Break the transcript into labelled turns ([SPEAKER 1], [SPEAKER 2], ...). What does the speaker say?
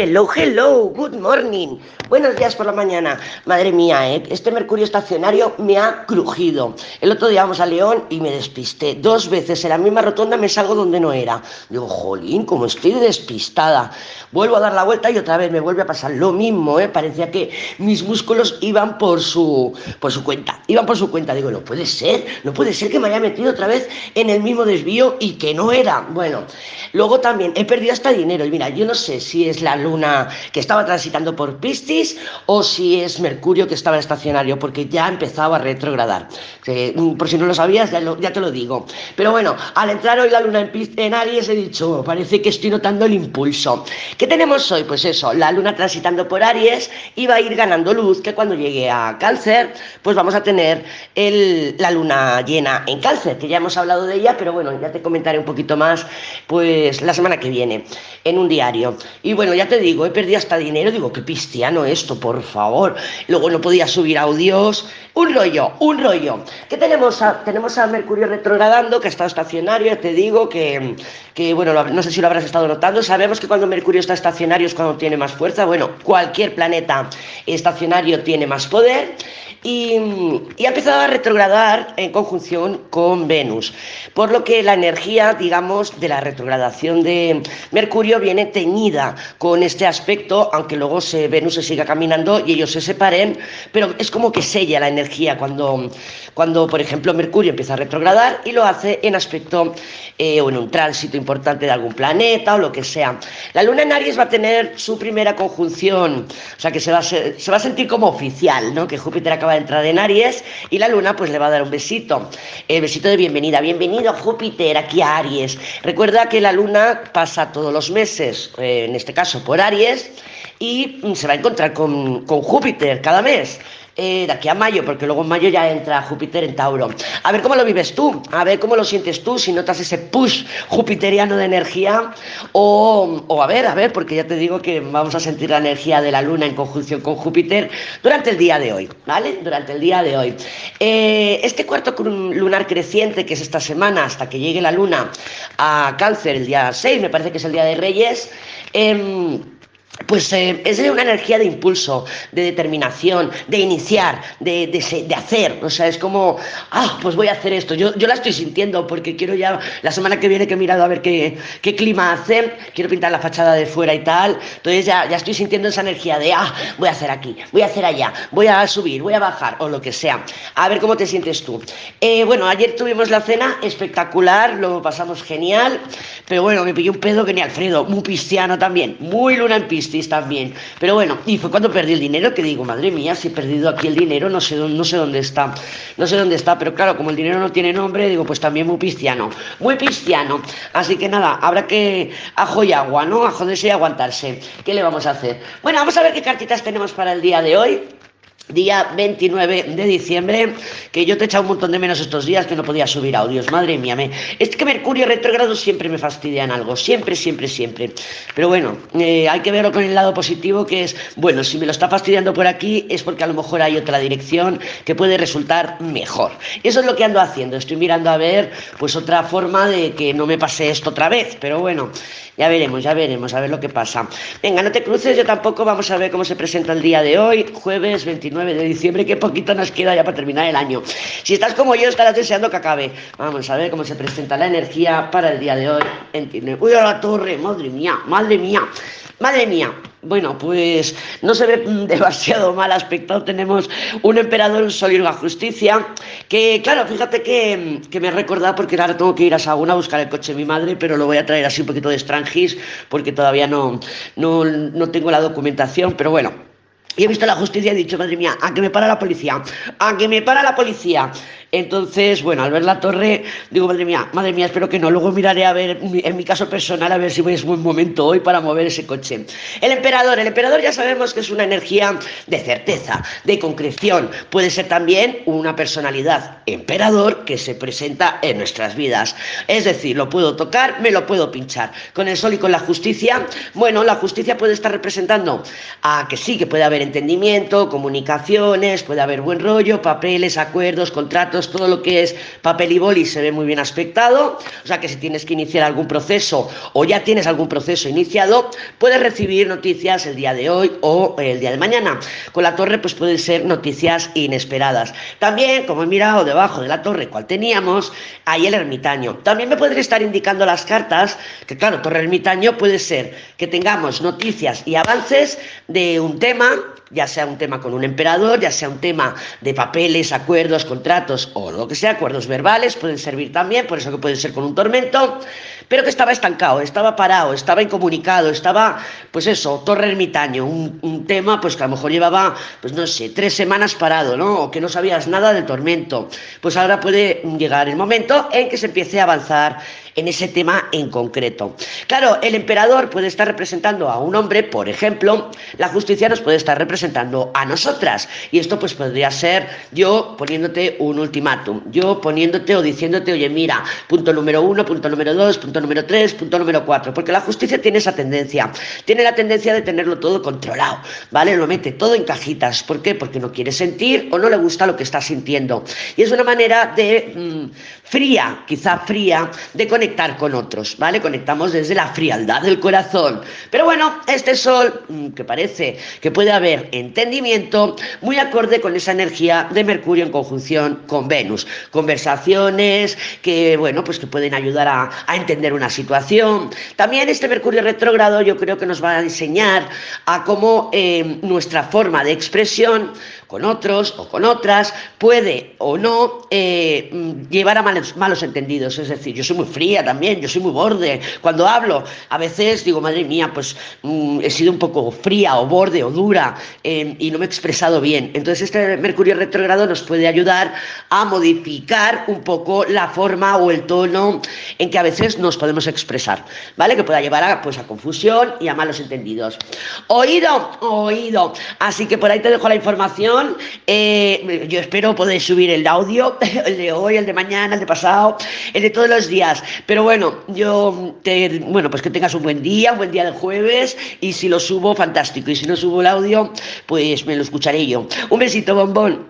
[SPEAKER 1] Hello, hello, good morning. Buenos días por la mañana. Madre mía, ¿eh? este mercurio estacionario me ha crujido. El otro día vamos a León y me despisté. Dos veces en la misma rotonda me salgo donde no era. Digo, jolín, como estoy despistada. Vuelvo a dar la vuelta y otra vez me vuelve a pasar lo mismo, ¿eh? Parecía que mis músculos iban por su, por su cuenta. Iban por su cuenta. Digo, no puede ser, no puede ser que me haya metido otra vez en el mismo desvío y que no era. Bueno, luego también he perdido hasta dinero. Y mira, yo no sé si es la luna que estaba transitando por Piscis o si es Mercurio que estaba estacionario, porque ya empezaba a retrogradar. Mm, por si no lo sabías, ya, te lo digo. Pero bueno, al entrar hoy la luna en, en Aries he dicho, parece que estoy notando el impulso. ¿Qué tenemos hoy? Pues eso, la luna transitando por Aries va a ir ganando luz, que cuando llegue a Cáncer, pues vamos a tener el, la luna llena en Cáncer, que ya hemos hablado de ella, pero bueno, ya te comentaré un poquito más, pues la semana que viene, en un diario. Y bueno, ya te digo, he perdido hasta dinero, digo, qué pistiano esto, por favor. Luego no podía subir audios, un rollo, un rollo. ¿Qué tenemos? A, tenemos a Mercurio retrogradando, que está estacionario, ya te digo, que, que, bueno, no sé si lo habrás estado notando, sabemos que cuando Mercurio está estacionario es cuando tiene más fuerza, bueno, cualquier planeta estacionario tiene más poder y, ha empezado a retrogradar en conjunción con Venus, por lo que la energía, digamos, de la retrogradación de Mercurio viene teñida con este aspecto, aunque luego se, Venus se siga caminando y ellos se separen, pero es como que sella la energía cuando, cuando por ejemplo, Mercurio empieza a retrogradar y lo hace en aspecto eh, o en un tránsito importante de algún planeta o lo que sea. La luna en Aries va a tener su primera conjunción, o sea que se va a, se va a sentir como oficial, ¿no? Que Júpiter acaba de entrar en Aries y la luna pues le va a dar un besito, el besito de bienvenida, bienvenido Júpiter aquí a Aries. Recuerda que la luna pasa todos los meses, eh, en este caso por Aries, y se va a encontrar con, con Júpiter cada mes. Eh, de aquí a mayo, porque luego en mayo ya entra Júpiter en Tauro. A ver cómo lo vives tú, a ver cómo lo sientes tú, si notas ese push jupiteriano de energía, o, o a ver, a ver, porque ya te digo que vamos a sentir la energía de la Luna en conjunción con Júpiter durante el día de hoy, ¿vale? Durante el día de hoy. Eh, este cuarto lunar creciente, que es esta semana, hasta que llegue la Luna a Cáncer el día 6, me parece que es el día de Reyes, eh, pues eh, es una energía de impulso, de determinación, de iniciar, de, de, hacer. O sea, es como, ah, pues voy a hacer esto. Yo, yo la estoy sintiendo porque quiero ya, la semana que viene que he mirado a ver qué, qué clima hace, quiero pintar la fachada de fuera y tal. Entonces ya, ya estoy sintiendo esa energía de, ah, voy a hacer aquí, voy a hacer allá, voy a subir, voy a bajar o lo que sea. A ver cómo te sientes tú. Eh, bueno, ayer tuvimos la cena espectacular, lo pasamos genial, pero bueno, me pilló un pedo que ni Alfredo, muy cristiano también, muy luna en pista también. Pero bueno, y fue cuando perdí el dinero que digo, madre mía, si he perdido aquí el dinero, no sé, no sé dónde está. No sé dónde está, pero claro, como el dinero no tiene nombre, digo, pues también muy cristiano. Muy cristiano. Así que nada, habrá que ajo y agua, ¿no? A joderse y aguantarse. ¿Qué le vamos a hacer? Bueno, vamos a ver qué cartitas tenemos para el día de hoy día 29 de diciembre, que yo te he echado un montón de menos estos días que no podía subir audios, madre mía, me... es que Mercurio retrogrado siempre me fastidia en algo, siempre, siempre, siempre. Pero bueno, eh, hay que verlo con el lado positivo, que es, bueno, si me lo está fastidiando por aquí es porque a lo mejor hay otra dirección que puede resultar mejor. Eso es lo que ando haciendo, estoy mirando a ver pues otra forma de que no me pase esto otra vez, pero bueno, ya veremos, ya veremos, a ver lo que pasa. Venga, no te cruces, yo tampoco, vamos a ver cómo se presenta el día de hoy, jueves 29 de diciembre, qué poquito nos queda ya para terminar el año. Si estás como yo, estarás deseando que acabe. Vamos a ver cómo se presenta la energía para el día de hoy. Uy, a la torre, madre mía, madre mía, madre mía. Bueno, pues no se ve demasiado mal aspecto. Tenemos un emperador, un sol y una justicia. Que, claro, fíjate que, que, me ha recordado porque ahora tengo que ir a Saguna a buscar el coche de mi madre, pero lo voy a traer así un poquito de extranjis porque todavía no, no, no tengo la documentación. Pero bueno, y he visto la justicia y he dicho, madre mía, a que me para la policía, a que me para la policía. Entonces, bueno, al ver la torre, digo, madre mía, madre mía, espero que no. Luego miraré a ver, en mi caso personal, a ver si es buen momento hoy para mover ese coche. El emperador, el emperador ya sabemos que es una energía de certeza, de concreción. Puede ser también una personalidad emperador que se presenta en nuestras vidas. Es decir, lo puedo tocar, me lo puedo pinchar. Con el sol y con la justicia, bueno, la justicia puede estar representando a que sí, que puede haber entendimiento, comunicaciones, puede haber buen rollo, papeles, acuerdos, contratos todo lo que es papel y boli se ve muy bien aspectado, o sea que si tienes que iniciar algún proceso o ya tienes algún proceso iniciado, puedes recibir noticias el día de hoy o el día de mañana. Con la torre pues pueden ser noticias inesperadas. También, como he mirado debajo de la torre cual teníamos, hay el ermitaño. También me pueden estar indicando las cartas que claro, torre ermitaño puede ser que tengamos noticias y avances de un tema ya sea un tema con un emperador, ya sea un tema de papeles, acuerdos, contratos o lo que sea, acuerdos verbales, pueden servir también, por eso que pueden ser con un tormento, pero que estaba estancado, estaba parado, estaba incomunicado, estaba, pues eso, torre ermitaño, un, un tema pues que a lo mejor llevaba, pues no sé, tres semanas parado, ¿no? O que no sabías nada del tormento. Pues ahora puede llegar el momento en que se empiece a avanzar en ese tema en concreto. Claro, el emperador puede estar representando a un hombre, por ejemplo, la justicia nos puede estar representando a nosotras. Y esto pues podría ser yo poniéndote un ultimátum, yo poniéndote o diciéndote, oye, mira, punto número uno, punto número dos, punto número tres, punto número cuatro, porque la justicia tiene esa tendencia, tiene la tendencia de tenerlo todo controlado, ¿vale? Lo mete todo en cajitas. ¿Por qué? Porque no quiere sentir o no le gusta lo que está sintiendo. Y es una manera de mm, fría, quizá fría, de conectar con otros, ¿vale? Conectamos desde la frialdad del corazón. Pero bueno, este sol, mm, que parece que puede haber entendimiento, muy acorde con esa energía de Mercurio en conjunción con Venus. Conversaciones que, bueno, pues que pueden ayudar a, a entender una situación. También este Mercurio retrógrado yo creo que nos va a enseñar a cómo eh, nuestra forma de expresión con otros o con otras puede o no eh, llevar a malos, malos, entendidos. Es decir, yo soy muy fría también, yo soy muy borde. Cuando hablo, a veces digo, madre mía, pues mm, he sido un poco fría o borde o dura eh, y no me he expresado bien. Entonces este Mercurio retrógrado nos puede ayudar a modificar un poco la forma o el tono en que a veces nos podemos expresar, ¿vale? Que pueda llevar a, pues, a confusión y a malos entendidos. Oído, oído. Así que por ahí te dejo la información eh, yo espero poder subir el audio, el de hoy, el de mañana, el de pasado, el de todos los días. Pero bueno, yo te, bueno, pues que tengas un buen día, un buen día de jueves, y si lo subo, fantástico. Y si no subo el audio, pues me lo escucharé yo. Un besito, bombón.